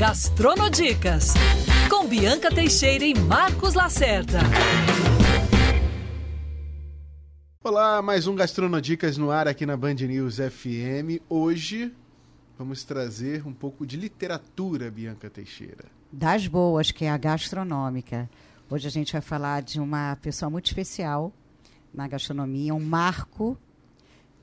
Gastronodicas, com Bianca Teixeira e Marcos Lacerda. Olá, mais um Gastronodicas no ar aqui na Band News FM. Hoje vamos trazer um pouco de literatura, Bianca Teixeira. Das boas, que é a gastronômica. Hoje a gente vai falar de uma pessoa muito especial na gastronomia, um marco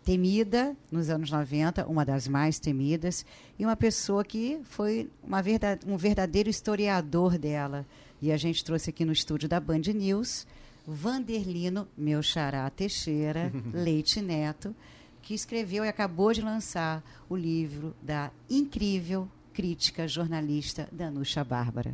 temida nos anos 90, uma das mais temidas, e uma pessoa que foi uma verdade, um verdadeiro historiador dela. E a gente trouxe aqui no estúdio da Band News Vanderlino, meu xará Teixeira, Leite Neto, que escreveu e acabou de lançar o livro da incrível crítica jornalista Danuxa Bárbara.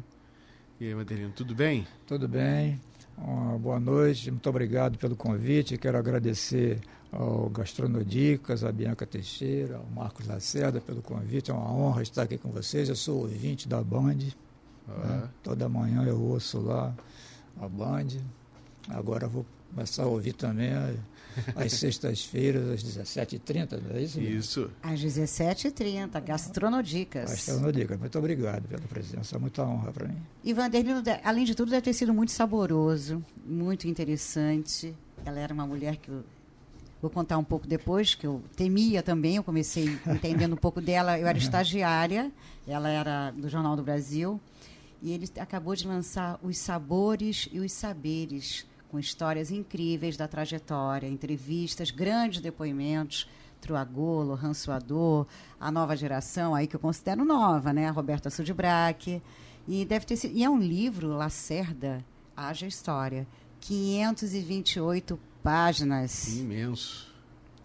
E aí, Vanderlino, tudo bem? Tudo bem. Uma boa noite, muito obrigado pelo convite. Quero agradecer ao Gastronodicas, a Bianca Teixeira, ao Marcos Lacerda pelo convite. É uma honra estar aqui com vocês. Eu sou ouvinte da Band. Ah. Né? Toda manhã eu ouço lá a Band. Agora vou começar a ouvir também às sextas-feiras, às 17h30, não é isso? Isso. Às 17h30, Gastronodicas. Gastronodicas, muito obrigado pela presença, muita honra para mim. E Vanderlino, além de tudo, deve ter sido muito saboroso, muito interessante. Ela era uma mulher que vou contar um pouco depois, que eu temia também, eu comecei entendendo um pouco dela. Eu era estagiária, ela era do Jornal do Brasil, e ele acabou de lançar Os Sabores e os Saberes com histórias incríveis da trajetória, entrevistas, grandes depoimentos. Truagolo, Ransuador, a nova geração, aí que eu considero nova, né? A Roberta Sudbrack. E deve ter sido. E é um livro, Lacerda, Haja História. 528 páginas. Imenso.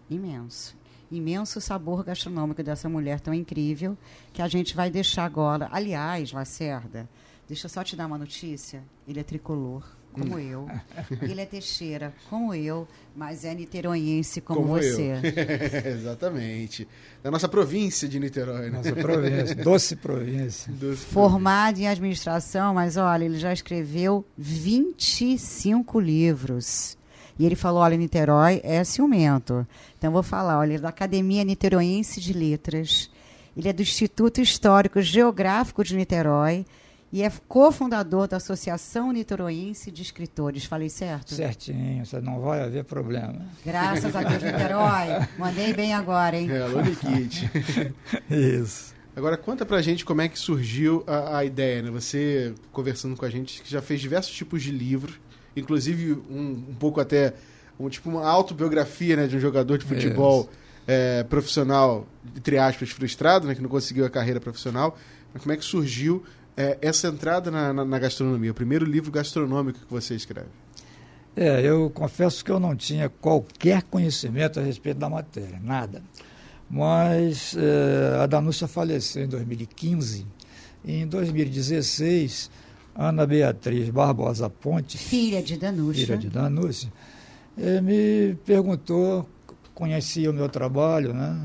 Imenso. Imenso sabor gastronômico dessa mulher tão incrível que a gente vai deixar agora. Aliás, Lacerda, deixa eu só te dar uma notícia. Ele é tricolor como hum. eu. Ele é Teixeira, como eu, mas é niteroiense como, como você. Exatamente. Da nossa província de Niterói. Né? Nossa província, doce província. Doce Formado província. em administração, mas olha, ele já escreveu 25 livros. E ele falou, olha, Niterói é ciumento. Então, vou falar, olha, ele é da Academia Niteroense de Letras. Ele é do Instituto Histórico Geográfico de Niterói e é cofundador da Associação Niteroense de Escritores. Falei certo? Certinho, você não vai haver problema. Graças a Deus, Niterói. Mandei bem agora, hein? É, Lone Kit. Isso. Agora, conta pra gente como é que surgiu a, a, ideia, né? Você conversando com a gente, que já fez diversos tipos de livros, inclusive um, um pouco até, um, tipo uma autobiografia né, de um jogador de futebol é, profissional, entre aspas, frustrado, né? Que não conseguiu a carreira profissional. Mas como é que surgiu é, essa entrada na, na, na, gastronomia, o primeiro livro gastronômico que você escreve? É, eu confesso que eu não tinha qualquer conhecimento a respeito da matéria, nada. Mas é, a Danúcia faleceu em 2015. E em 2016, Ana Beatriz Barbosa Ponte, filha de Danúcia, filha de Danúcia me perguntou, conhecia o meu trabalho né,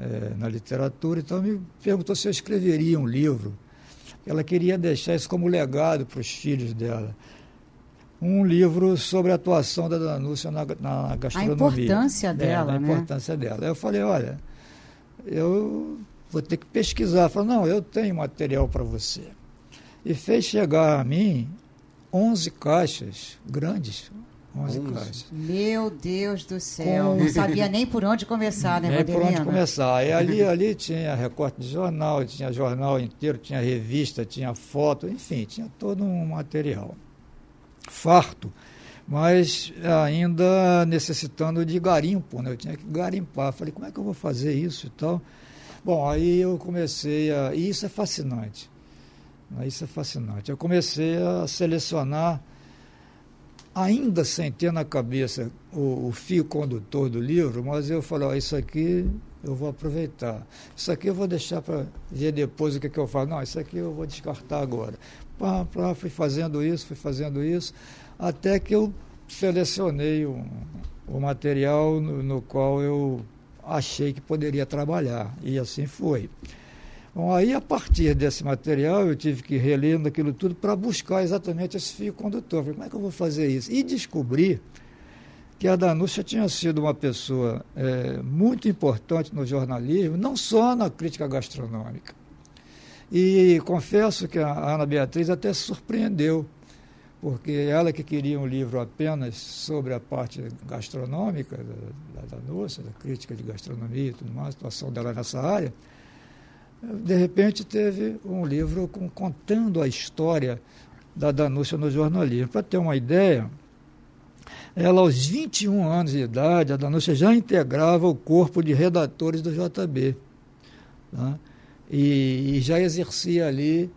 é, na literatura, então me perguntou se eu escreveria um livro ela queria deixar isso como legado para os filhos dela. Um livro sobre a atuação da Danúcia na, na gastronomia. A importância é, dela, é, a né? importância dela. Eu falei, olha, eu vou ter que pesquisar. Ela falou, não, eu tenho material para você. E fez chegar a mim 11 caixas grandes, 11 caixas. Meu Deus do céu, Com... não sabia nem por onde começar, né, Nem por onde começar. E ali, ali tinha recorte de jornal, tinha jornal inteiro, tinha revista, tinha foto, enfim, tinha todo um material. Farto, mas ainda necessitando de garimpo, né? Eu tinha que garimpar. Falei, como é que eu vou fazer isso e tal? Bom, aí eu comecei a... E isso é fascinante. Isso é fascinante. Eu comecei a selecionar ainda sem ter na cabeça o, o fio condutor do livro, mas eu falei, ó, isso aqui eu vou aproveitar. Isso aqui eu vou deixar para ver depois o que, que eu faço. Não, isso aqui eu vou descartar agora. Pá, pá, fui fazendo isso, fui fazendo isso, até que eu selecionei o, o material no, no qual eu achei que poderia trabalhar. E assim foi. Bom, aí a partir desse material eu tive que relendo aquilo tudo para buscar exatamente esse fio condutor. Falei, como é que eu vou fazer isso? E descobri que a Danúcia tinha sido uma pessoa é, muito importante no jornalismo, não só na crítica gastronômica. E confesso que a Ana Beatriz até surpreendeu, porque ela que queria um livro apenas sobre a parte gastronômica da, da, da nossa, da crítica de gastronomia e tudo mais, a situação dela nessa área, de repente teve um livro com, contando a história da Danúcia no jornalismo. Para ter uma ideia, ela aos 21 anos de idade, a Danúcia já integrava o corpo de redatores do JB. Tá? E, e, já exercia ali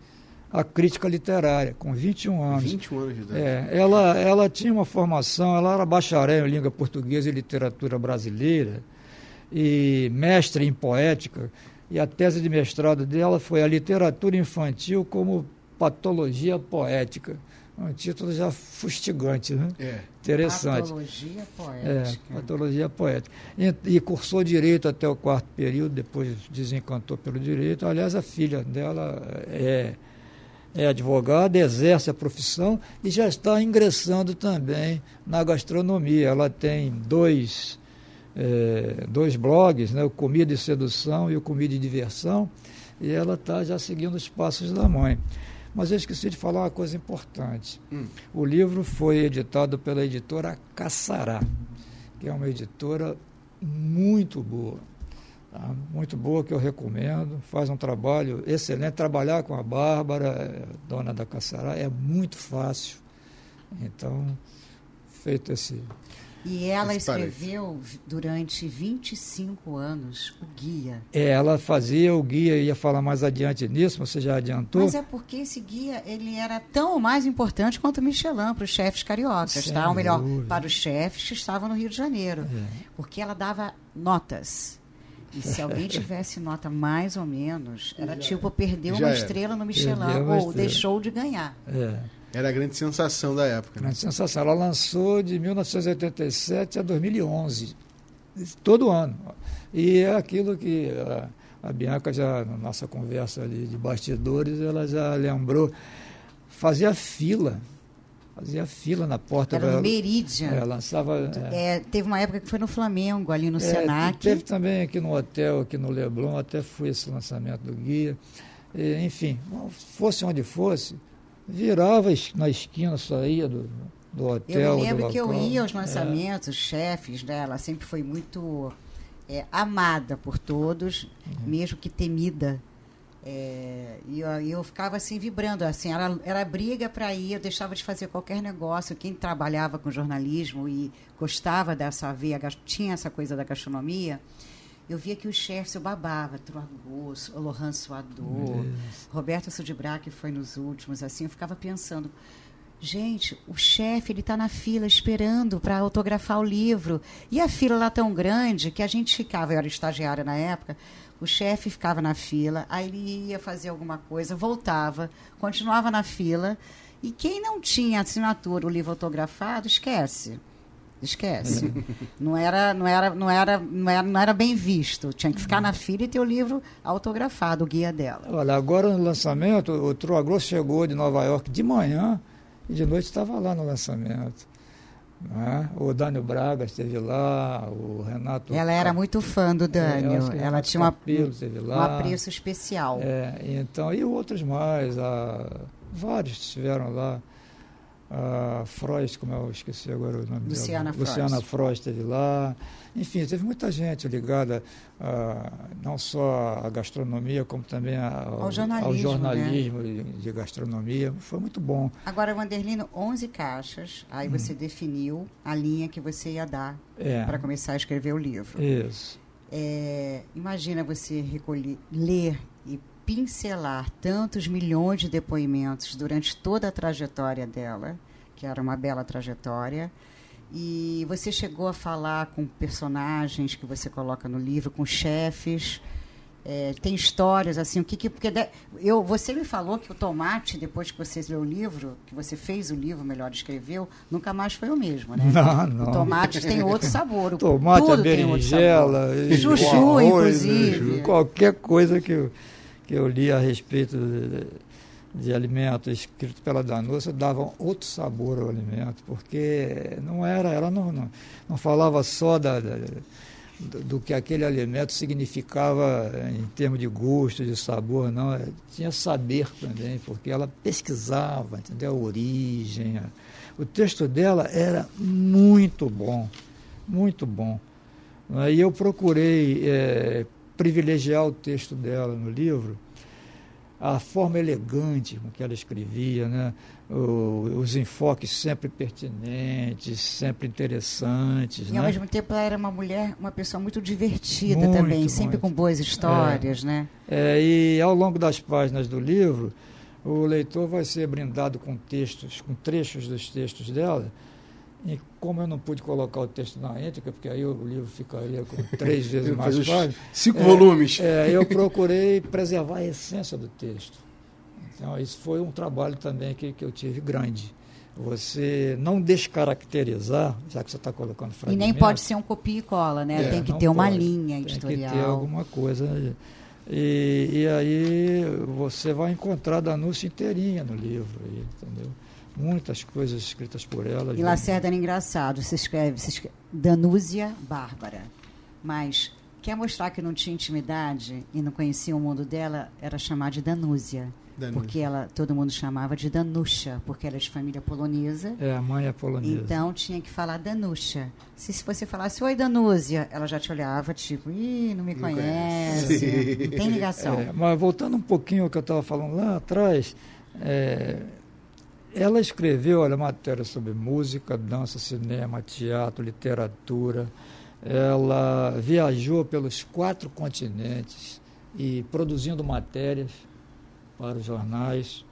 a crítica literária, com 21 anos. 21 anos de idade. É, ela, ela tinha uma formação, ela era bacharel em língua portuguesa e literatura brasileira, e mestre em poética, e a tese de mestrado dela foi a literatura infantil como patologia poética. Um título já fustigante, né? É. Interessante. Patologia poética. É, patologia poética. E, e, cursou direito até o quarto período, depois desencantou pelo direito. Aliás, a filha dela é, é advogada, exerce a profissão e já está ingressando também na gastronomia. Ela tem dois é, dois blogs, né, o Comida e Sedução e o Comida e Diversão, e ela está já seguindo os passos da mãe. Mas eu esqueci de falar uma coisa importante. Hum. O livro foi editado pela editora Caçará, que é uma editora muito boa. Tá? Muito boa, que eu recomendo. Faz um trabalho excelente. Trabalhar com a Bárbara, dona da Caçará, é muito fácil. Então, feito esse e ela escreveu durante 25 anos o guia. É, ela fazia o guia, ia falar mais adiante nisso, você já adiantou. Mas é porque esse guia ele era tão mais importante quanto o Michelin para os chefes cariocas, tá? Ou melhor, para os chefes que estavam no Rio de Janeiro. É. Porque ela dava notas. E se alguém tivesse nota mais ou menos, era já, tipo perdeu uma estrela no Michelin ou estrela. deixou de ganhar. É. Era a grande sensação da época. Né? Grande sensação. Ela lançou de 1987 a 2011, todo ano. E é aquilo que a, a Bianca já, na nossa conversa ali de bastidores, ela já lembrou, fazia fila fazia fila na porta. Era no Meridian. É, lançava. É, teve uma época que foi no Flamengo, ali no é, Senac. Teve também aqui no hotel, aqui no Leblon, até foi esse lançamento do guia. E, enfim, fosse onde fosse, virava na esquina, saía do, do hotel. Eu me lembro que eu ia aos é. lançamentos, é. chefes dela, sempre foi muito é, amada por todos, uhum. mesmo que temida. É, e eu, eu, ficava assim vibrando, assim, era, era briga para ir, eu deixava de fazer qualquer negócio. Quem trabalhava com jornalismo e gostava dessa veia, tinha essa coisa da gastronomia, eu via que chefes, eu babava, Truagos, Lohan Suador, Roberto Sudibra, que foi nos últimos, assim, eu ficava pensando, gente, o chefe, ele está na fila esperando para autografar o livro, e a fila lá tão grande que a gente ficava, eu era estagiária na época, o chefe ficava na fila, aí ele ia fazer alguma coisa, voltava, continuava na fila, e quem não tinha assinatura, o livro autografado, esquece. Esquece. não, era, não, era, não, era, não, era, não era bem visto. Tinha que ficar na fila e ter o livro autografado, o guia dela. Olha, agora no lançamento, o Truagrosso chegou de Nova York de manhã e de noite estava lá no lançamento. Né? O Dânio Braga esteve lá, o Renato. Ela era muito fã do Dânio. É, Ela tinha uma, um apreço especial. É, então, e outros mais, a, vários estiveram lá a Frost, como eu esqueci agora o nome Luciana dela. Frost. Luciana Frost esteve lá. Enfim, teve muita gente ligada a, não só à gastronomia, como também ao, ao jornalismo, ao jornalismo né? de, gastronomia. Foi muito bom. Agora, Vanderlino, 11 caixas, aí hum. você definiu a linha que você ia dar é. para começar a escrever o livro. Isso. É, imagina você recolher, ler e pincelar tantos milhões de depoimentos durante toda a trajetória dela, que era uma bela trajetória. E você chegou a falar com personagens que você coloca no livro, com chefes. É, tem histórias assim, o que, que porque de, eu você me falou que o tomate depois que você leu o livro, que você fez o livro, melhor escreveu, nunca mais foi o mesmo, né? Não, não. O tomate tem outro sabor. O, tomate, tudo a berinjela, chuchu, arroz, inclusive. Qualquer coisa que eu que eu li a respeito de, de alimentos escrito pela Danusa davam outro sabor ao alimento, porque não era, ela não, não, não falava só da, da, do, que aquele alimento significava em termos de gosto, de sabor, não. É, tinha saber também, porque ela pesquisava, entendeu? A origem. O texto dela era muito bom, muito bom. E eu procurei é, privilegiar o texto dela no livro, a forma elegante com que ela escrevia, né? O, os enfoques sempre pertinentes, sempre interessantes. E né? ao mesmo tempo ela era uma mulher, uma pessoa muito divertida Muito, também, sempre muito. com boas histórias, né? É, e ao longo das páginas do livro, o leitor vai ser brindado com textos, com trechos dos textos dela. E como eu não pude colocar o texto na íntegra, porque aí o livro ficaria com três vezes mais páginas, Cinco É, volumes. é, eu procurei preservar a essência do texto. Então, isso foi um trabalho também que, que eu tive grande. Você não descaracterizar, já que você está colocando E fragmentos. nem pode ser um copia e cola, né? É, tem que ter uma pode. linha Tem que editorial. ter alguma coisa. E, e aí você vai encontrar Danúcia inteirinha no livro, entendeu? Muitas coisas escritas por ela. E Lacerda era engraçado, se escreve, se escreve Danúzia Bárbara. Mas quer mostrar que não tinha intimidade e não conhecia o mundo dela, era chamar de Danúzia. Danúzia. Porque ela, todo mundo chamava de Danusha, porque ela é de família polonesa. É, a mãe é polonesa. Então tinha que falar Danusha. Se, se você falasse Oi Danúzia, ela já te olhava, tipo, ih, não me Não conhece. conhece. Não tem ligação. É, mas voltando um pouquinho ao que eu estava falando lá atrás, é, ela escreveu olha, matéria sobre música, dança, cinema, teatro, literatura. Ela viajou pelos quatro continentes e produzindo matérias para os jornais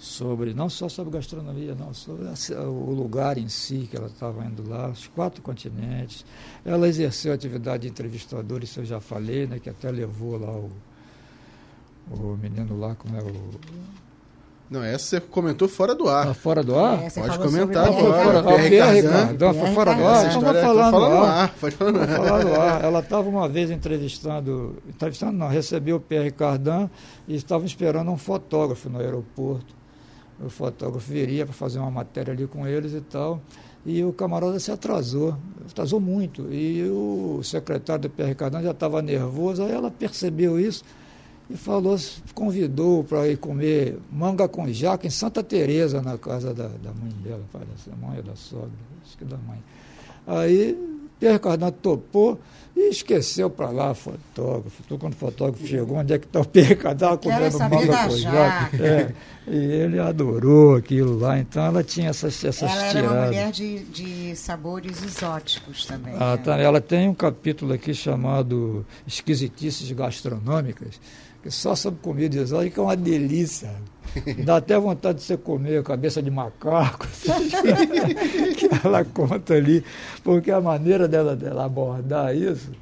sobre não só sobre gastronomia, não sobre o lugar em si que ela estava indo lá, os quatro continentes. Ela exerceu a atividade de entrevistadora, isso eu já falei, né, que até levou lá o, o menino lá, como é o. Não, essa você comentou fora do ar. Ah, fora do ar? É, Pode comentar agora. fora, Pierre Pierre Pierre Cardin. Cardin, foi fora do ar, então vou história falar no ar. ar. Pode falar no ar. falar no ar. Ela estava uma vez entrevistando, entrevistando não, recebeu o Pierre Cardin e estavam esperando um fotógrafo no aeroporto. O fotógrafo viria para fazer uma matéria ali com eles e tal. E o camarada se atrasou, atrasou muito. E o secretário do Pierre Cardin já estava nervoso, aí ela percebeu isso e falou, convidou para ir comer manga com jaca em Santa Teresa na casa da, da mãe dela, parece, da mãe ou da sogra, acho que da mãe. Aí Pierre Cardin topou e esqueceu para lá fotógrafo. Então, quando o fotógrafo chegou, onde é que está o Pierre Quero comendo manga com jaca. É, e ele adorou aquilo lá, então ela tinha essas, essas Ela era uma tiradas. mulher de, de sabores exóticos também. Ah, né? tá. Ela tem um capítulo aqui chamado Esquisitices Gastronômicas, que só sobre comida exótica é uma delícia. Dá até vontade de você comer cabeça de macaco, que ela conta ali, porque a maneira dela, dela abordar isso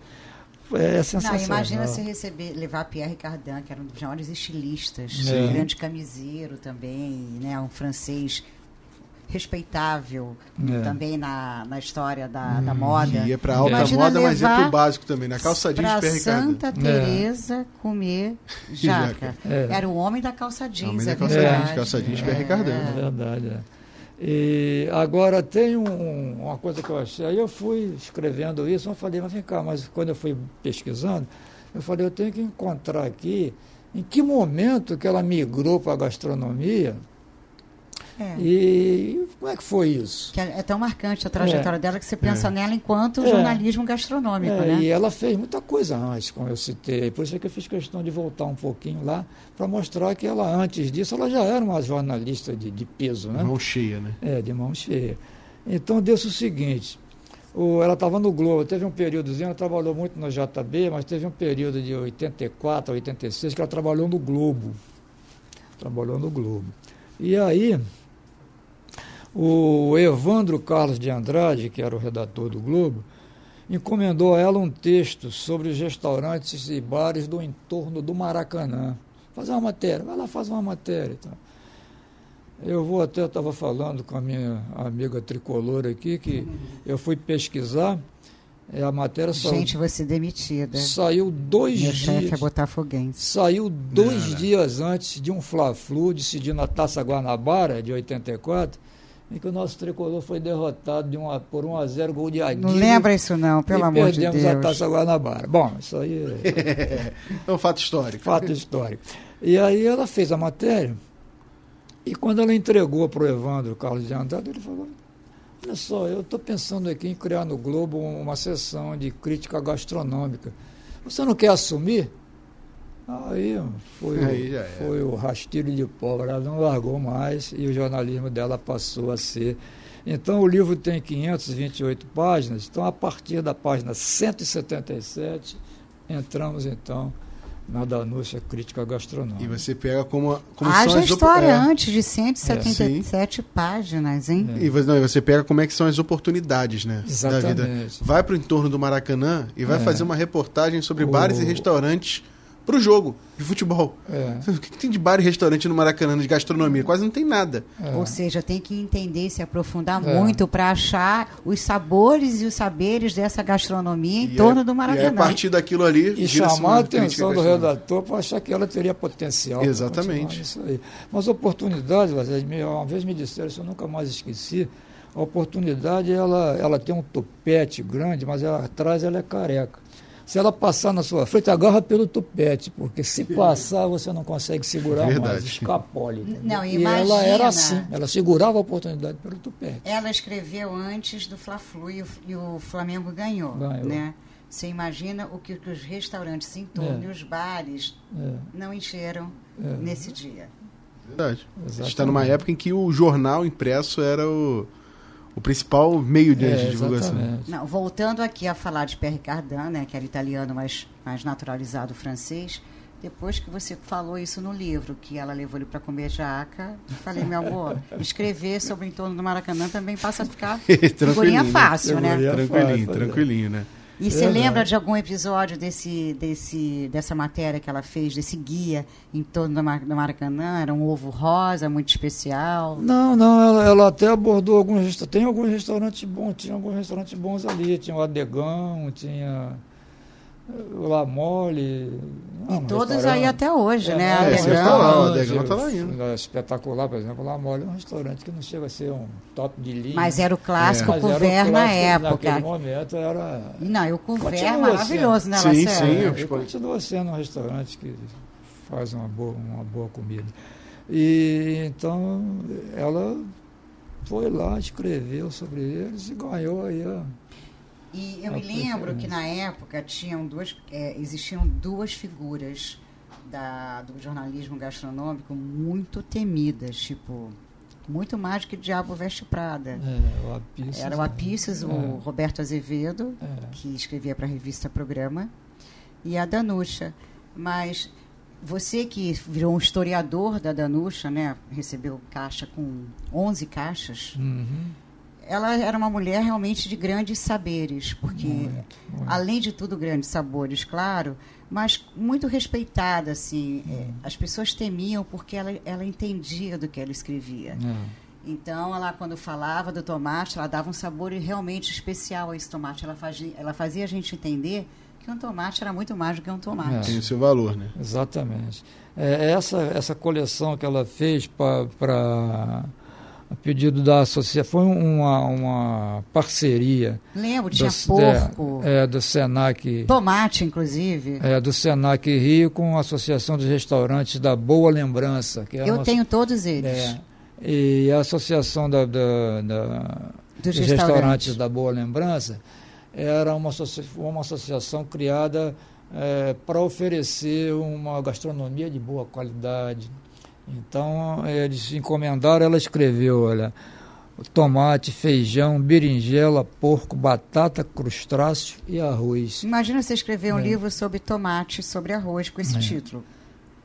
é Não, sensacional. imagina se receber, levar Pierre Cardin, que era um dos maiores estilistas, Sim. um grande camiseiro também, né, um francês respeitável É. também na, na história da, da moda. Ia pra alta Imagina moda, mas ia levar pro básico também. Na calça jeans Cardin. Santa Teresa comer jaca. É. Era o homem da calça jeans, Homem da é calça jeans, calça jeans Cardin. É verdade. é. E agora tem um- uma coisa que eu achei. Aí eu fui escrevendo isso, eu falei, mas vem cá, mas quando eu fui pesquisando, eu falei, eu tenho que encontrar aqui em que momento que ela migrou para a gastronomia É. e como é que foi isso? Que é, é tão marcante a trajetória dela que você pensa É. nela enquanto É. jornalismo gastronômico, É, né? E ela fez muita coisa antes, como eu citei. Por isso é que eu fiz questão de voltar um pouquinho lá para mostrar que ela, antes disso, ela já era uma jornalista de, de peso, né? Mão cheia, né? É, de mão cheia. Então deu-se o seguinte, o, ela estava no Globo, teve um períodozinho, ela trabalhou muito no JB, mas teve um período de 84 a 86 que ela trabalhou no Globo. Trabalhou no Globo. E aí, o Evandro Carlos de Andrade, que era o redator do Globo, encomendou a ela um texto sobre os restaurantes e bares do entorno do Maracanã. Fazer uma matéria, vai lá fazer uma matéria. Então. Eu vou até, estava falando com a minha amiga tricolor aqui, que eu fui pesquisar, é, a matéria saiu, Gente, você demitida. saiu dois Meu chefe dias. é botafoguense. Saiu dois Não, não. dias antes de um Fla-Flu decidindo a Taça Guanabara de 84 em que o nosso tricolor foi derrotado de uma, por 1 a 0 gol de Aguirre. Não lembra isso não, pelo amor de perdemos Deus. a Taça Guanabara. Bom, isso aí é É um fato histórico. fato histórico. E aí ela fez a matéria, e quando ela entregou para o Evandro Carlos de Andrade, ele falou, olha só, eu estou pensando aqui em criar no Globo uma sessão de crítica gastronômica. Você não quer assumir? Aí foi, Aí foi o rastilho de pólvora, ela não largou mais e o jornalismo dela passou a ser. Então o livro tem 528 páginas, então a partir da página 177 entramos então na Danúcia Crítica Gastronômica. E você pega como, como são Haja as op- história é. antes de 177 páginas, hein? E você, não, e você pega como é que são as oportunidades, né? Da vida. Exatamente. Vai para o entorno do Maracanã e vai É. fazer uma reportagem sobre O- bares e restaurantes pro jogo de futebol. É, O que, que tem de bar e restaurante no Maracanã de gastronomia? Quase não tem nada. é. Ou seja, tem que entender e se aprofundar É. muito para achar os sabores e os saberes dessa gastronomia em E torno é- do E Maracanã. a partir daquilo ali. E chamar a atenção do redator para achar que ela teria potencial. Exatamente. Isso aí. Mas a oportunidade, uma vez me disseram, isso eu nunca mais esqueci, a oportunidade ela, ela tem um tupete grande, mas ela, atrás ela é careca. Se ela passar na sua frente, agarra pelo tupete, porque se passar você não consegue segurar mais, Verdade. escapole. entendeu? Não, e ela era assim, ela segurava a oportunidade pelo tupete. Ela escreveu antes do Fla-Flu e, o- e o Flamengo ganhou, Ganhou. né? Você imagina o que, que os restaurantes em torno É. e os bares É, não encheram é. nesse dia. Verdade. A gente está Exatamente. numa época em que o jornal impresso era o, o principal meio de, É, de divulgação. exatamente. Não, voltando aqui a falar de Pierre Cardin, né, que era italiano, mas mais naturalizado francês, depois que você falou isso no livro, que ela levou ele para comer jaca, eu falei, meu amor, escrever sobre o entorno do Maracanã também passa a ficar figurinha né? fácil, né? Figurinha. Tranquilinho, tranquilinho, né? E você lembra de algum episódio desse, desse, dessa matéria que ela fez, desse guia em torno do Mar- do Maracanã? Era um ovo rosa muito especial. Não, não, ela, ela até abordou alguns resta- Tem alguns restaurantes bons, tinha alguns restaurantes bons ali. Tinha o Adegão, tinha o La Mole. não, um Todos aí até hoje, É, né? É, Adegão. você tá lá, lá ainda. é Espetacular, por exemplo, o La Mole é um restaurante que não chega a ser um top de linha. Mas era o clássico couvert na época. Naquele momento era. Não, e o couvert é maravilhoso, né, Sim, Lacerda? sim, eu- É, e continua sendo um restaurante que faz uma boa, uma boa comida. E então ela foi lá, escreveu sobre eles e ganhou aí a. E eu me lembro que na época tinham duas, é, existiam duas figuras da, do jornalismo gastronômico muito temidas, tipo, muito mais do que Diabo Veste Prada. É, o Apícios, Era o Apícios, o É. Roberto Azevedo, É. que escrevia para a revista Programa, e a Danucha. Mas você que virou um historiador da Danucha, né, recebeu caixa com 11 caixas, Uhum. Ela era uma mulher realmente de grandes saberes, porque Muito, muito. além de tudo grandes sabores, claro, mas muito respeitada assim. É, as pessoas temiam porque ela, ela entendia do que ela escrevia. É. Então, ela quando falava do tomate, ela dava um sabor realmente especial a esse tomate. Ela fazia, ela fazia a gente entender que um tomate era muito mais do que um tomate. Tem o seu valor, né? Exatamente. É, essa, essa coleção que ela fez para a pedido da associação foi uma, uma parceria Lembro, tinha do, porco, é, do Senac tomate, inclusive. é, do Senac Rio com a Associação dos Restaurantes da Boa Lembrança que é Eu tenho todos eles. é, e a Associação da, da- da- Dos dos restaurantes. restaurantes da Boa Lembrança era uma, uma associação criada para oferecer uma gastronomia de boa qualidade. Então, eles encomendaram, ela escreveu, olha, tomate, feijão, berinjela, porco, batata, crustáceo e arroz. Imagina você escrever um É. livro sobre tomate, sobre arroz, com esse É. título.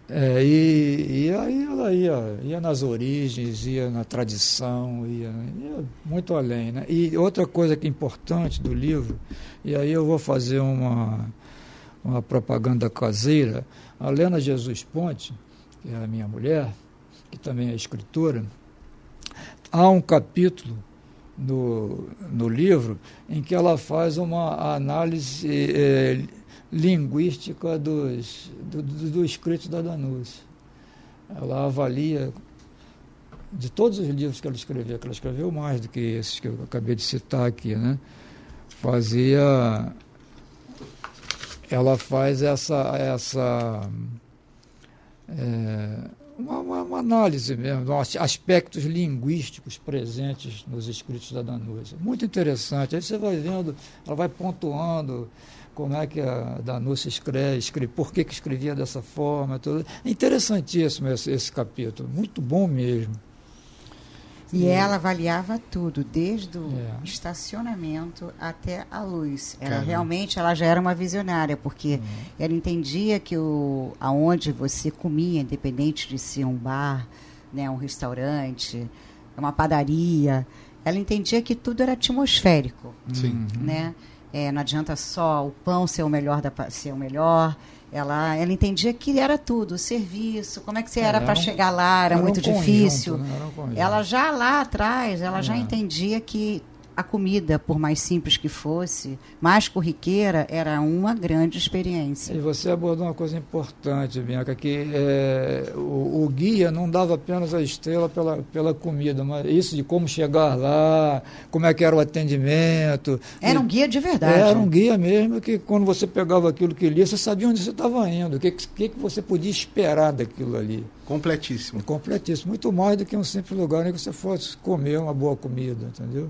É, e, e aí ela ia, ia nas origens, ia na tradição, ia, ia muito além. Né? E outra coisa que é importante do livro, e aí eu vou fazer uma, uma propaganda caseira, a Lena Jesus Ponte, que é a minha mulher, que também é escritora, há um capítulo no, no livro em que ela faz uma análise eh, linguística dos, do, do, do escrito da Danúcia. Ela avalia de todos os livros que ela escreveu, que ela escreveu mais do que esses que eu acabei de citar aqui, né? Fazia ela faz essa essa é, uma, uma, uma, análise mesmo, aspectos linguísticos presentes nos escritos da Danúcia. Muito interessante. Aí você vai vendo, ela vai pontuando como é que a Danúcia escreve, escreve por que, que escrevia dessa forma. Tudo. É interessantíssimo esse, esse capítulo, muito bom mesmo. E ela avaliava tudo, desde o é. estacionamento até a luz. Ela Caramba. realmente ela já era uma visionária, porque uhum. ela entendia que o, aonde você comia, independente de ser um bar, né, um restaurante, uma padaria, ela entendia que tudo era atmosférico. Sim. Né? É, não adianta só o pão ser o melhor da ser o melhor, ela, ela entendia que era tudo, o serviço, como é que você era, era para um, chegar lá, era, era muito um difícil. Conjunto, né? um ela já lá atrás, ela é. já entendia que a comida, por mais simples que fosse, mais corriqueira, era uma grande experiência. E você abordou uma coisa importante, Bianca, que é, o, o, guia não dava apenas a estrela pela, pela comida, mas isso de como chegar lá, como é que era o atendimento. Era um guia de verdade. Era um guia mesmo, que quando você pegava aquilo que lia, você sabia onde você estava indo, o que, que, que você podia esperar daquilo ali. Completíssimo. Completíssimo. Muito mais do que um simples lugar em que você fosse comer uma boa comida, entendeu?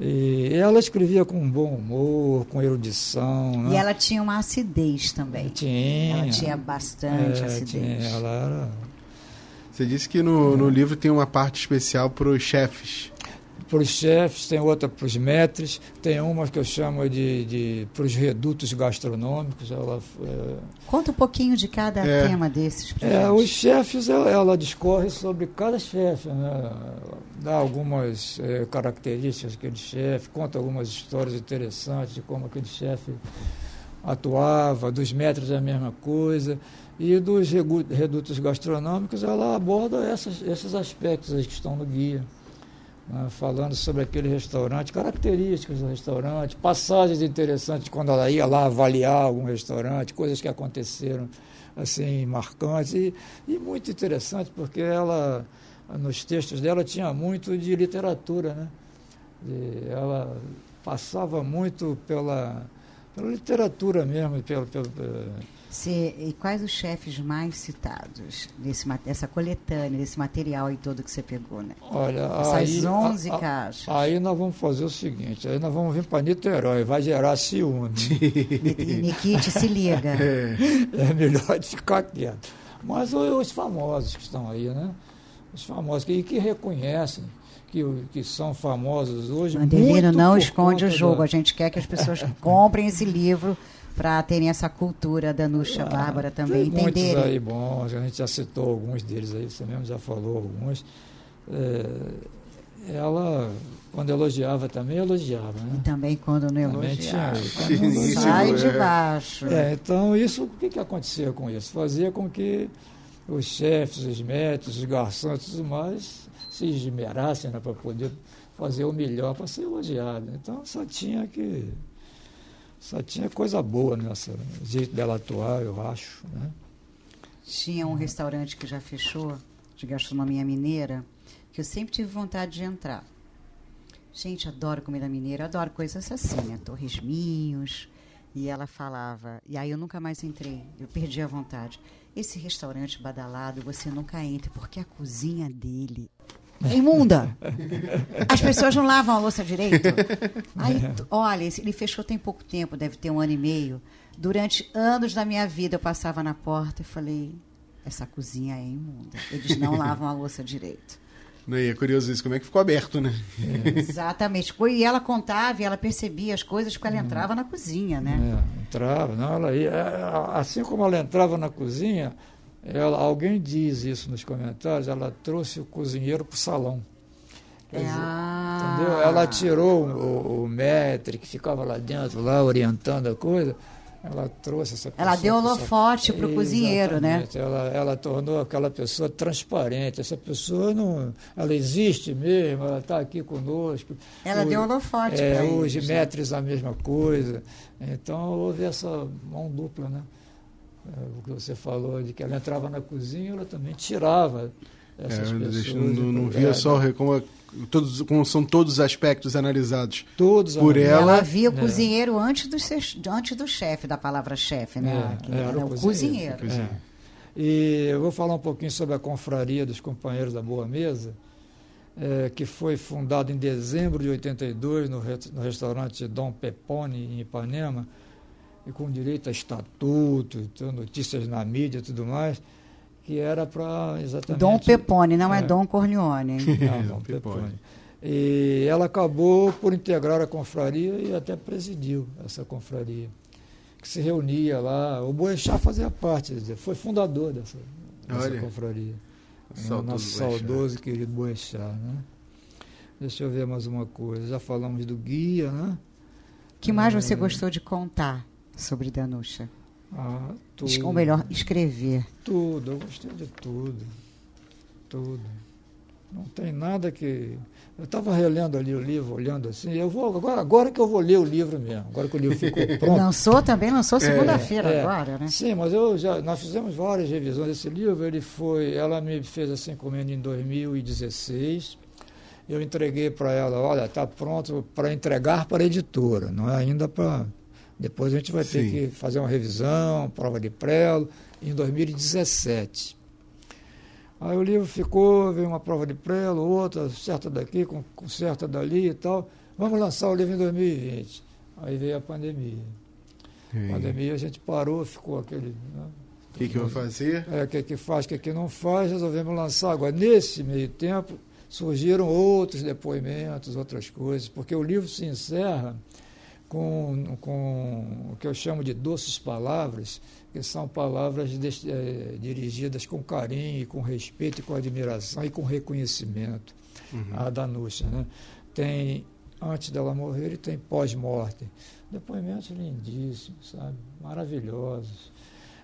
E ela escrevia com bom humor, com erudição. Né? E ela tinha uma acidez também. Tinha. Ela tinha bastante é, acidez. Tinha, ela era... Você disse que no, no livro tem uma parte especial para os chefes para os chefes, tem outra para os metres, tem uma que eu chamo de, de para os redutos gastronômicos. Ela, é... Conta um pouquinho de cada é, tema desses. É, os chefes, ela, ela, discorre sobre cada chefe, né? Dá algumas é, características daquele chefe, conta algumas histórias interessantes de como aquele chefe atuava, dos metros é a mesma coisa. E dos redutos gastronômicos, ela aborda essas, esses aspectos que estão no guia né, falando sobre aquele restaurante, características do restaurante, passagens interessantes quando ela ia lá avaliar algum restaurante, coisas que aconteceram assim marcantes e, e muito interessante porque ela nos textos dela tinha muito de literatura, né? E ela passava muito pela, pela literatura mesmo, pelo, pelo, Cê, e quais os chefes mais citados desse, dessa coletânea, desse material aí todo que você pegou, né? Olha, Essas aí, 11 a, caixas. Aí nós vamos fazer o seguinte, aí nós vamos vir para Niterói, vai gerar ciúme. Nikite, se liga. É. é melhor ficar quieto. Mas os famosos que estão aí, né? Os famosos que, que reconhecem que, que são famosos hoje. Mandelino não esconde o jogo. Da... A gente quer que as pessoas comprem esse livro para terem essa cultura da Nuxa ah, Bárbara também, tem entenderem. muitos aí bons, a gente já citou alguns deles aí, você mesmo já falou alguns. É, ela, quando elogiava também, elogiava. Né? E também quando não elogiava. Tinha, sai de é. baixo. É, então, isso, o que, que acontecia com isso? Fazia com que os chefes, os médicos, os garçons e tudo mais se esmerassem né, para poder fazer o melhor para ser elogiado. Então, só tinha que só tinha coisa boa nessa jeito dela atuar, eu acho. Né? Tinha um restaurante que já fechou, de gastronomia mineira, que eu sempre tive vontade de entrar. Gente, adoro comida mineira, adoro coisas assim, né? Torresminhos. E ela falava, e aí eu nunca mais entrei, eu perdi a vontade. Esse restaurante badalado, você nunca entra, porque a cozinha dele é imunda. As pessoas não lavam a louça direito. Aí, olha, ele fechou tem pouco tempo, deve ter um ano e meio. Durante anos da minha vida, eu passava na porta e falei: essa cozinha é imunda. Eles não lavam a louça direito. Não, e é curioso isso, como é que ficou aberto, né? É. Exatamente. E ela contava e ela percebia as coisas porque ela uhum. entrava na cozinha, né? É, entrava, não, ela ia, é, assim como ela entrava na cozinha, ela, alguém diz isso nos comentários, ela trouxe o cozinheiro para o salão. Dizer, ah. Entendeu? Ela tirou o, o mestre que ficava lá dentro, lá orientando a coisa, ela trouxe essa pessoa. Ela deu holofote para o cozinheiro, né? Ela, ela tornou aquela pessoa transparente. Essa pessoa não. Ela existe mesmo, ela está aqui conosco. Ela o, deu holofote é, para Os né? metros a mesma coisa. Então houve essa mão dupla, né? É, o que você falou de que ela entrava na cozinha, ela também tirava essas É, pessoas. não, não é, via só como, todos, como são todos os aspectos analisados. todos por ela- Ela via o É. cozinheiro antes do, ser- antes do chefe, da palavra chefe, né? É, Que era era o cozinheiro. cozinheiro. É. E eu vou falar um pouquinho sobre a confraria dos companheiros da Boa Mesa, que foi fundada em dezembro de 82 no, re- no restaurante Dom Pepone, em Ipanema, e com direito a estatuto, então, notícias na mídia e tudo mais, que era para exatamente... Dom Pepone, não é, É. Dom Corleone. hein? Não, Dom Pepone. E ela acabou por integrar a confraria e até presidiu essa confraria, que se reunia lá. O Boechat fazia parte, foi fundador dessa, dessa Olha. confraria. O nosso saudoso e querido Boechat. Né? Deixa eu ver mais uma coisa. Já falamos do guia, né? que mais você É. gostou de contar sobre Danúcia? Ah, tudo, Es- Ou melhor, escrever. Tudo, eu gostei de tudo. Tudo. Não tem nada que. Eu estava relendo ali o livro, olhando assim. Eu vou agora, agora que eu vou ler o livro mesmo. Agora que o livro ficou pronto. Lançou também, lançou segunda-feira É, agora, né? Sim, mas eu já, nós fizemos várias revisões desse livro. Ele foi, ela me fez essa encomenda em 2016. Eu entreguei para ela, olha, está pronto para entregar para a editora, não é ainda para. Depois a gente vai ter Sim. que fazer uma revisão, prova de prelo, em 2017. Aí o livro ficou, veio uma prova de prelo, outra, certa daqui, com, com certa dali e tal. Vamos lançar o livro em 2020. Aí veio a pandemia. E Pandemia a gente parou, ficou aquele. né, O que, que eu fazer? é, o que, que faz, o que, que não faz, resolvemos lançar. Agora, nesse meio tempo, surgiram outros depoimentos, outras coisas, porque o livro se encerra com, com o que eu chamo de doces palavras, que são palavras des- eh, dirigidas com carinho, com respeito, com admiração e com reconhecimento Uhum. a Danúcia. Né? Tem antes dela morrer e tem pós-morte. Depoimentos lindíssimos, sabe? Maravilhosos.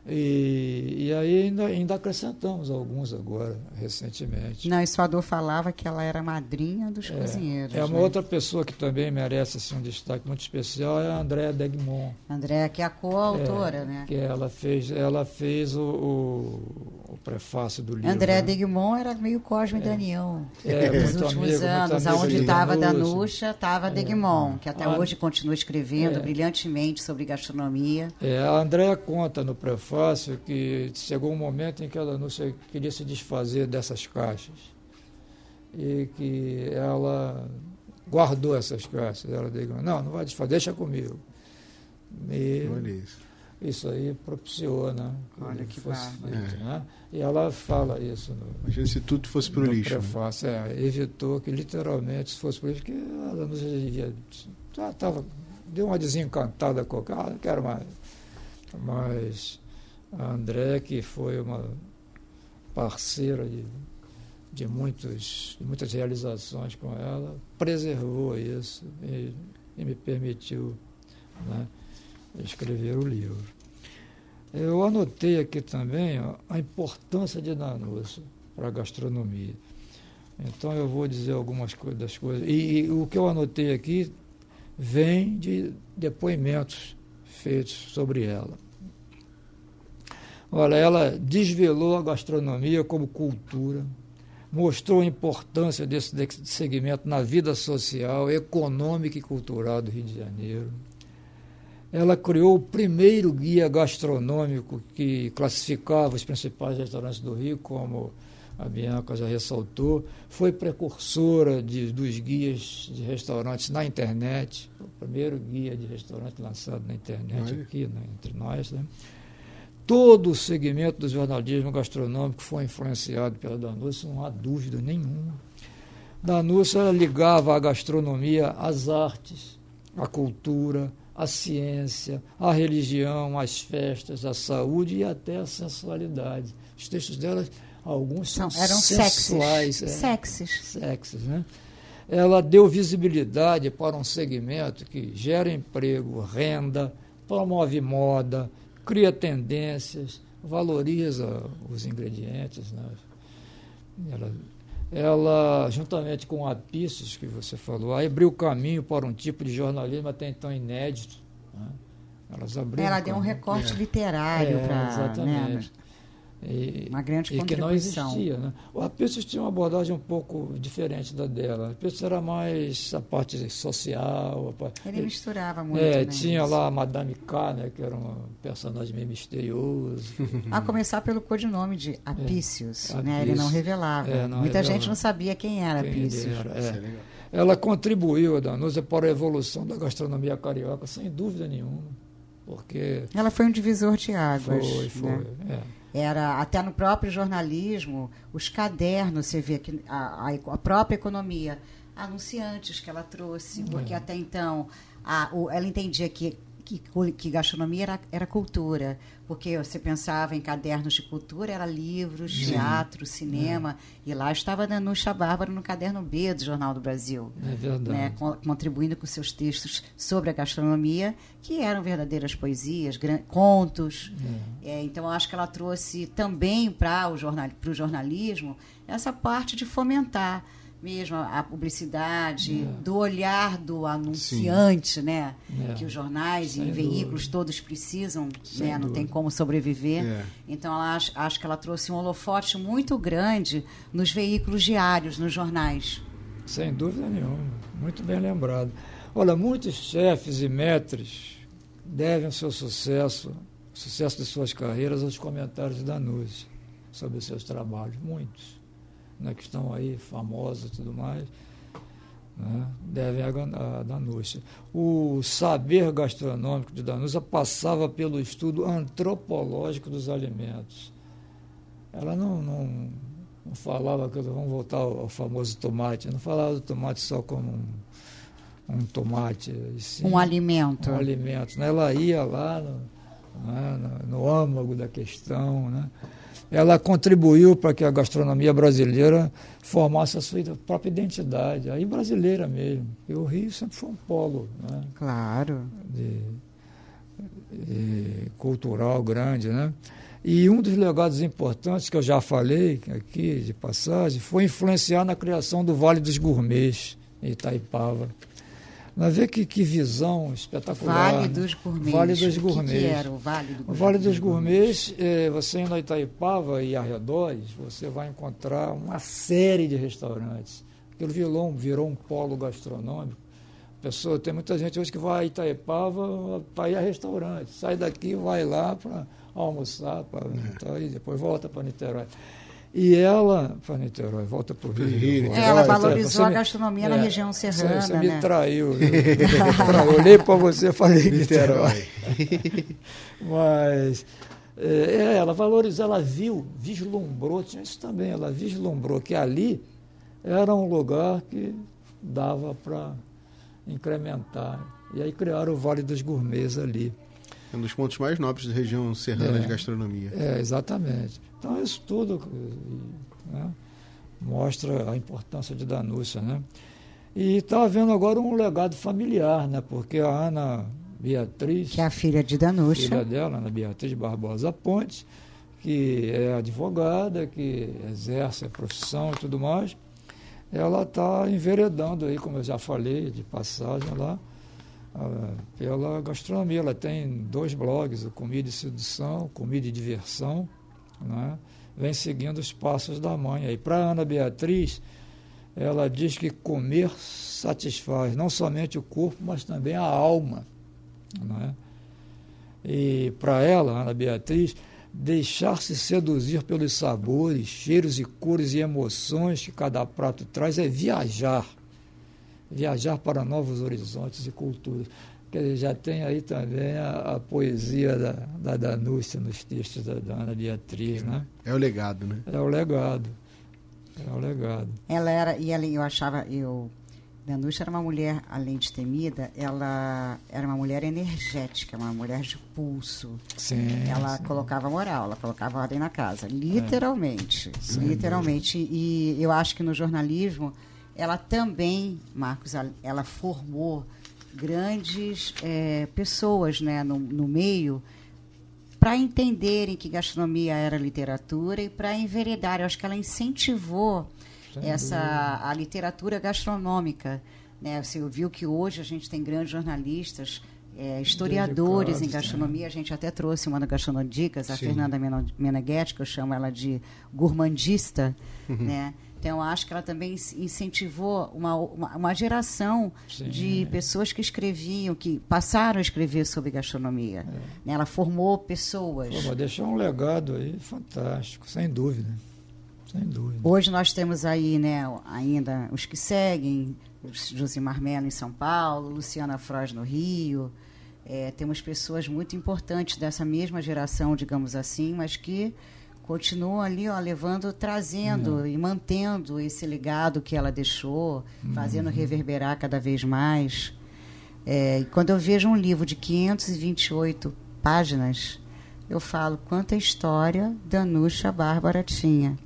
E, e aí ainda, ainda acrescentamos alguns agora, recentemente. Não, isso a Dor falava que ela era madrinha dos cozinheiros. É uma né? outra pessoa que também merece assim, um destaque muito especial, é a Andréa Degmont. Andréa, que é a coautora, É, né? Que ela fez, ela fez o, o, o prefácio do livro. André né? Degmont era meio Cosme e Damião. É, Nos últimos amigo, anos, aonde de estava. Danúcia, estava Degmont, que até Ah, hoje continua escrevendo é. brilhantemente sobre gastronomia. É, a Andréa conta no prefácio que chegou um momento em que a Danúcia queria se desfazer dessas caixas e que ela guardou essas caixas. Ela disse, não, não vai desfazer, deixa comigo. E Olha isso. Isso aí propiciou, né? Olha que fosse feito, né? E ela fala isso no, Imagina se tudo fosse pro no lixo. né? prefácio. É, evitou que literalmente se fosse por isso que a Danúcia devia. Já tava, deu uma desencantada com ah, não quero mais. Mas a André, que foi uma parceira de, de, muitos, de muitas realizações com ela, preservou isso e, e me permitiu né, escrever o livro. Eu anotei aqui também a importância de Danúcia para a gastronomia. Então eu vou dizer algumas das coisas. E, e o que eu anotei aqui vem de depoimentos feitos sobre ela. Olha, ela desvelou a gastronomia como cultura, mostrou a importância desse segmento na vida social, econômica e cultural do Rio de Janeiro. Ela criou o primeiro guia gastronômico que classificava os principais restaurantes do Rio, como a Bianca já ressaltou. Foi precursora de, dos guias de restaurantes na internet, o primeiro guia de restaurante lançado na internet Olha. aqui, né, entre nós. Né? Todo o segmento do jornalismo gastronômico foi influenciado pela Danúcia, não há dúvida nenhuma. Danúcia ligava a gastronomia às artes, à cultura, à ciência, à religião, às festas, à saúde e até à sensualidade. Os textos dela, alguns são, eram sensuais. sexys. é Sexys. sexos, né? Ela deu visibilidade para um segmento que gera emprego, renda, promove moda, cria tendências, valoriza os ingredientes. Né? Ela, ela, juntamente com a Pisces, que você falou, abriu caminho para um tipo de jornalismo até então inédito. Né? Elas abriram Ela deu um recorte literário É, para. exatamente. E, Uma grande e que não contribuição. existia. Né? O Apessos tinha uma abordagem um pouco diferente da dela. O Apessos era mais a parte social. A parte, Ele misturava muito. é, né, tinha isso. lá a Madame K, né, que era um personagem meio misterioso. A começar pelo codinome de Apícios, É, né? Ele não revelava. É, não Muita revelava. gente não sabia quem era Quem Apícios. era, é. É. Ela contribuiu, Danusa, para a evolução da gastronomia carioca, sem dúvida nenhuma. Porque Ela foi um divisor de águas. foi, foi. né? é. Era até no próprio jornalismo, os cadernos, você vê que a, a, a própria economia, anunciantes que ela trouxe, porque É. até então a, o- ela entendia que, que, que gastronomia era, era cultura, porque você pensava em cadernos de cultura, era livros, teatro, cinema, É. e lá estava a Danuxa Bárbara no caderno B do Jornal do Brasil. É verdade. né, co- contribuindo com seus textos sobre a gastronomia, que eram verdadeiras poesias, contos. É, então, eu acho que ela trouxe também para o, jornal, jornalismo essa parte de fomentar mesmo a, publicidade, do olhar do anunciante, né? É. Que os jornais Sem e veículos dúvida. todos precisam, Sem né? Não tem dúvida. como sobreviver. É. Então, ela acho, acho que ela trouxe um holofote muito grande nos veículos diários, nos jornais. Sem dúvida nenhuma. Muito bem lembrado. Olha, muitos chefes e mestres devem o seu sucesso, o sucesso de suas carreiras, aos comentários da Nuse sobre os seus trabalhos. Muitos. Né, que estão aí famosos e tudo mais. né, devem a, a Danúcia. O saber gastronômico de Danúcia passava pelo estudo antropológico dos alimentos. Ela não, não, não falava que vamos voltar ao, ao famoso tomate, não falava do tomate só como um, um tomate, sim Um alimento. um alimento. Né? Ela ia lá no, né, no, no âmago da questão. Né? Ela contribuiu para que a gastronomia brasileira formasse a sua própria identidade, aí brasileira mesmo. E o Rio sempre foi um polo né? Claro. de, de cultural grande, né? E um dos legados importantes que eu já falei aqui de passagem foi influenciar na criação do Vale dos Gourmets em Itaipava. Nós vê que, que visão espetacular. Vale dos Gourmets. Vale dos O que que, Gourmets. era o Vale do O Vale dos Gourmets, eh, você indo a Itaipava e arredores, você vai encontrar uma série de restaurantes. Aquilo virou, um- virou um polo gastronômico. Pessoa, tem muita gente hoje que vai a Itaipava para ir a restaurante. Sai daqui, vai lá para almoçar, para e depois volta para Niterói. E ela, para Niterói, volta para o Rio. É, ela valorizou a me- gastronomia na é, região serrana, Você me né? traiu. viu? Eu olhei para você e falei Niterói. Niterói. Mas é, é, ela valorizou, ela viu, vislumbrou, tinha isso também, ela vislumbrou que ali era um lugar que dava para incrementar. E aí criaram o Vale dos Gourmets ali. É um dos pontos mais nobres da região serrana É. de gastronomia. É, exatamente. Então isso tudo né, mostra a importância de Danúcia, né? E está havendo agora um legado familiar, né? Porque a Ana Beatriz Que é a filha de Danuxa. filha dela, Ana Beatriz Barbosa Pontes, que é advogada, que exerce a profissão e tudo mais, ela está enveredando aí, como eu já falei, de passagem lá, ah, pela gastronomia. Ela tem dois blogs, o Comida e Sedução, Comida e Diversão, né? vem seguindo os passos da mãe. E para Ana Beatriz, ela diz que comer satisfaz não somente o corpo, mas também a alma. Né? E para ela, Ana Beatriz, deixar-se seduzir pelos sabores, cheiros e cores e emoções que cada prato traz é viajar. Viajar para novos horizontes e culturas. Quer dizer, já tem aí também a, a poesia da, da Danúcia nos textos da, Ana Beatriz, né? É o legado, né? É o legado. É o legado. Ela era, e ela, eu achava, eu, Danuxa era uma mulher, além de temida, ela era uma mulher energética, uma mulher de pulso. Sim. Ela sim. colocava moral, ela colocava ordem na casa, literalmente, literalmente. E eu acho que no jornalismo, ela também, Marcos, ela formou grandes eh, pessoas né, no, no meio para entenderem que gastronomia era literatura e para enveredar. Eu acho que ela incentivou Sem essa a literatura gastronômica. Né? Você viu que hoje a gente tem grandes jornalistas é, historiadores em gastronomia. A gente até trouxe uma da Gastronodicas, a Sim. Fernanda Meneghetti, que eu chamo ela de gourmandista, né? Então, eu acho que ela também in- incentivou uma, uma, uma geração Sim. de pessoas que escreviam, que passaram a escrever sobre gastronomia. né? Ela formou pessoas. Pô, mas deixou um legado aí fantástico, sem dúvida. Sem dúvida. Hoje nós temos aí, né, ainda os que seguem, Josimar Mello em São Paulo, Luciana Froz no Rio. É, temos pessoas muito importantes dessa mesma geração, digamos assim, mas que continuam ali, ó, levando, trazendo e mantendo esse legado que ela deixou, fazendo reverberar cada vez mais. É, e quando eu vejo um livro de 528 páginas, eu falo quanta história Danucha Bárbara tinha.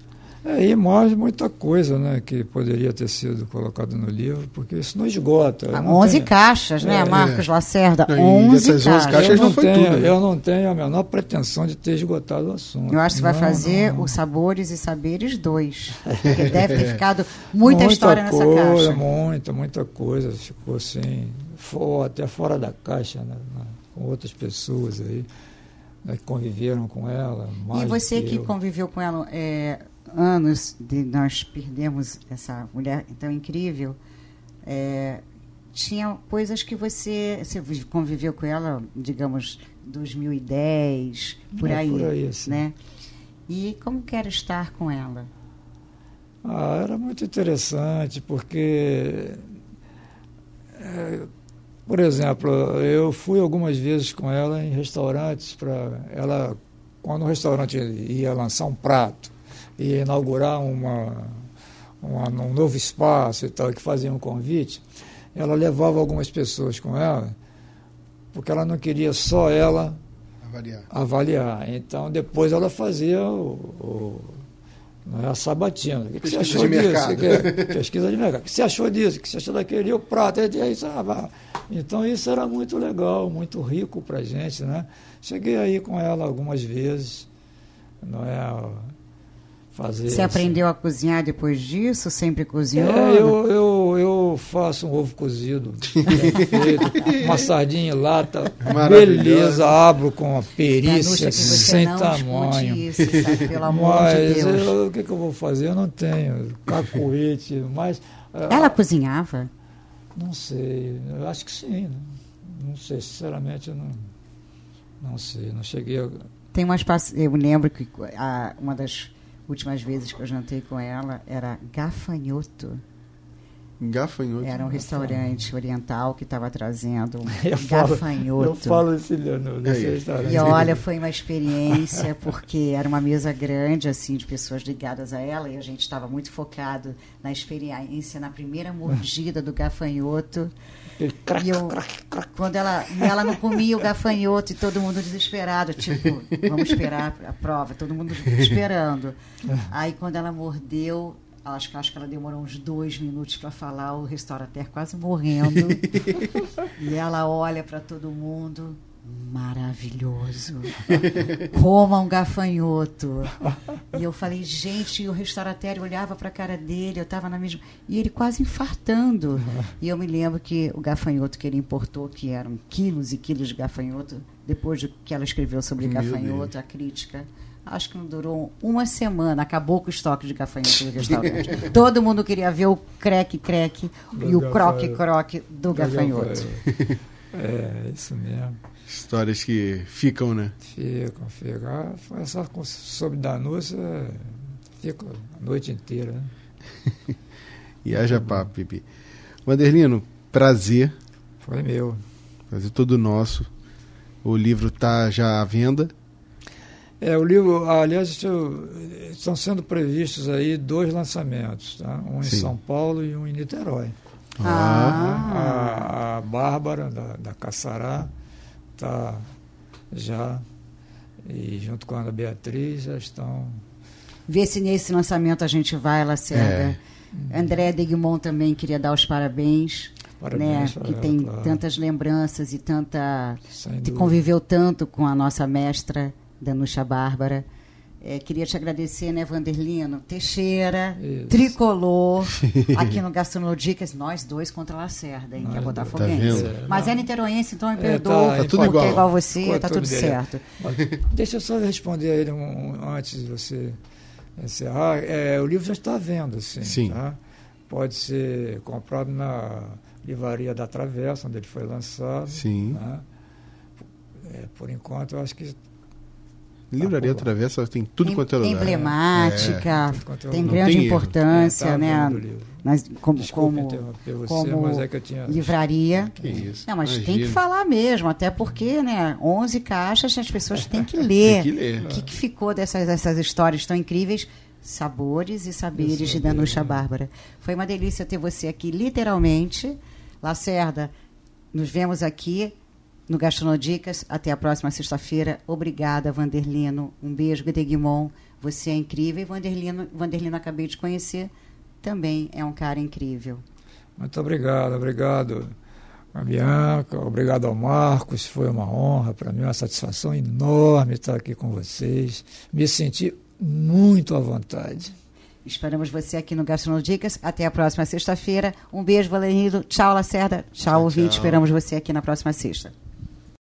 É, e mais muita coisa né, que poderia ter sido colocado no livro, porque isso não esgota. Ah, não 11 tenho- caixas, né, É, Marcos Lacerda? Não, e 11 dessas 11 caixas. caixas eu, não não foi tenho, tudo, né? eu não tenho a menor pretensão de ter esgotado o assunto. Eu acho que você vai fazer os Sabores e Saberes 2. Porque deve ter ficado muita, história nessa coisa, caixa. Muita, muita coisa. Ficou assim, for, até fora da caixa, né, com outras pessoas aí, né, que conviveram com ela. mais E você que eu. conviveu com ela é, anos, de nós perdemos essa mulher tão incrível, é, tinha coisas que você, você conviveu com ela, digamos, 2010, por É, aí, por aí, assim. né? E como que era estar com ela? Ah, era muito interessante, porque, é, por exemplo, eu fui algumas vezes com ela em restaurantes para ela, quando o restaurante ia lançar um prato, ia inaugurar uma, uma- um novo espaço e tal, que fazia um convite, ela levava algumas pessoas com ela, porque ela não queria só ela Avaliar. avaliar. Então, depois ela fazia o, o- é a sabatina. O que, que você achou de disso? que que- pesquisa de mercado. O que você achou disso? O que você achou daquele? O prato? Aí, sabe? Então, isso era muito legal, muito rico para a gente. Né? Cheguei aí com ela algumas vezes. Não é fazer. Você assim. aprendeu a cozinhar depois disso? Sempre cozinhou? É, eu, eu, eu faço um ovo cozido, feito, uma sardinha em lata, beleza, abro com a Danucha, perícia sem não tamanho. isso, sabe? Pelo amor Mas de Deus. eu- o que, que eu vou fazer? Eu não tenho cacuete, mas. ah, Ela cozinhava? Não sei, eu acho que sim. né? Não sei, sinceramente, eu não, não sei. Não cheguei a. Tem umas. Eu me lembro que a- uma das últimas vezes que eu jantei com ela era gafanhoto. Gafanhoto. Era um restaurante oriental que estava trazendo um Eu falo, gafanhoto. eu falo esse no, nesse restaurante. E olha, foi uma experiência, porque era uma mesa grande, assim, de pessoas ligadas a ela, e a gente estava muito focado na experiência, na primeira mordida do gafanhoto. E eu, quando ela, e ela não comia o gafanhoto e todo mundo desesperado, tipo, vamos esperar a prova, todo mundo esperando. Aí quando ela mordeu, acho que acho que ela demorou uns dois minutos para falar, o restaurateur quase morrendo. e ela olha para todo mundo, maravilhoso. Coma um gafanhoto. E eu falei, gente, e o restaurateur olhava para a cara dele, eu estava na mesma. E ele quase infartando. E eu me lembro que o gafanhoto que ele importou, que eram quilos e quilos de gafanhoto, depois de que ela escreveu sobre Meu gafanhoto, a crítica. Acho que não durou uma semana, acabou com o estoque de gafanhoto do restaurante. Todo mundo queria ver o creque-creque Do e o gafanhoto. croque-croque do gafanhoto. É, isso mesmo. Histórias que ficam, né? Ficam, ficam. Ah, com- sobre Danúcia, fica a noite inteira. Né? E haja papo, Pipi. Vanderlino, prazer. Foi meu. Prazer todo nosso. O livro tá já à venda. É, o livro, aliás, estão sendo previstos aí dois lançamentos, tá? um Sim. em São Paulo e um em Niterói. Ah. A, a Bárbara, da, da Caçará, está já, e junto com a Ana Beatriz, já estão. Vê se nesse lançamento a gente vai, Lacerda. É. André Degmont também queria dar os parabéns. Parabéns né? Que ela, tem claro. tantas lembranças e tanta. Sem que dúvida. conviveu tanto com a nossa mestra, Danucha Bárbara. É, queria te agradecer, né, Vanderlino? Teixeira, Isso. tricolor, aqui no Gastronodicas, nós dois contra a Lacerda, hein, que é Nós botafoguense. Tá vendo? Mas é niteroense, então me É, perdoa, tá, Tá tudo porque igual. é igual você, Ficou tá tudo certo. Deixa eu só responder a ele um- antes de você encerrar. É, o livro já está à venda, sim. Sim. tá? Pode ser comprado na livraria da Travessa, onde ele foi lançado. Sim. tá? É, por enquanto, eu acho que Livraria Tá, pô. Travessa tem tudo Em- quanto é lugar. Emblemática, quanto é tem grande tem importância, É, tá né? Nas- como, Desculpa como você, como mas é que eu tinha. livraria. Que isso. Não, mas tem imagina. que falar mesmo, até porque, né, 11 caixas as pessoas têm que ler. Tem que ler. O que, que ficou dessas, dessas histórias tão incríveis? Sabores e saberes de saber, Danuxa né? Bárbara. Foi uma delícia ter você aqui, literalmente. Lacerda, nos vemos aqui no Gastronodicas. Até a próxima sexta-feira. Obrigada, Vanderlino. Um beijo, Guedegmon. Você é incrível. E Vanderlino, Vanderlino acabei de conhecer. Também é um cara incrível. Muito obrigado, obrigado a Bianca, obrigado ao Marcos, foi uma honra para mim, uma satisfação enorme estar aqui com vocês. Me senti muito à vontade. Esperamos você aqui no Gastronodicas. Até a próxima sexta-feira. Um beijo, Valerino. Tchau, Lacerda. Tchau, Tchau, ouvinte. tchau. Esperamos você aqui na próxima sexta.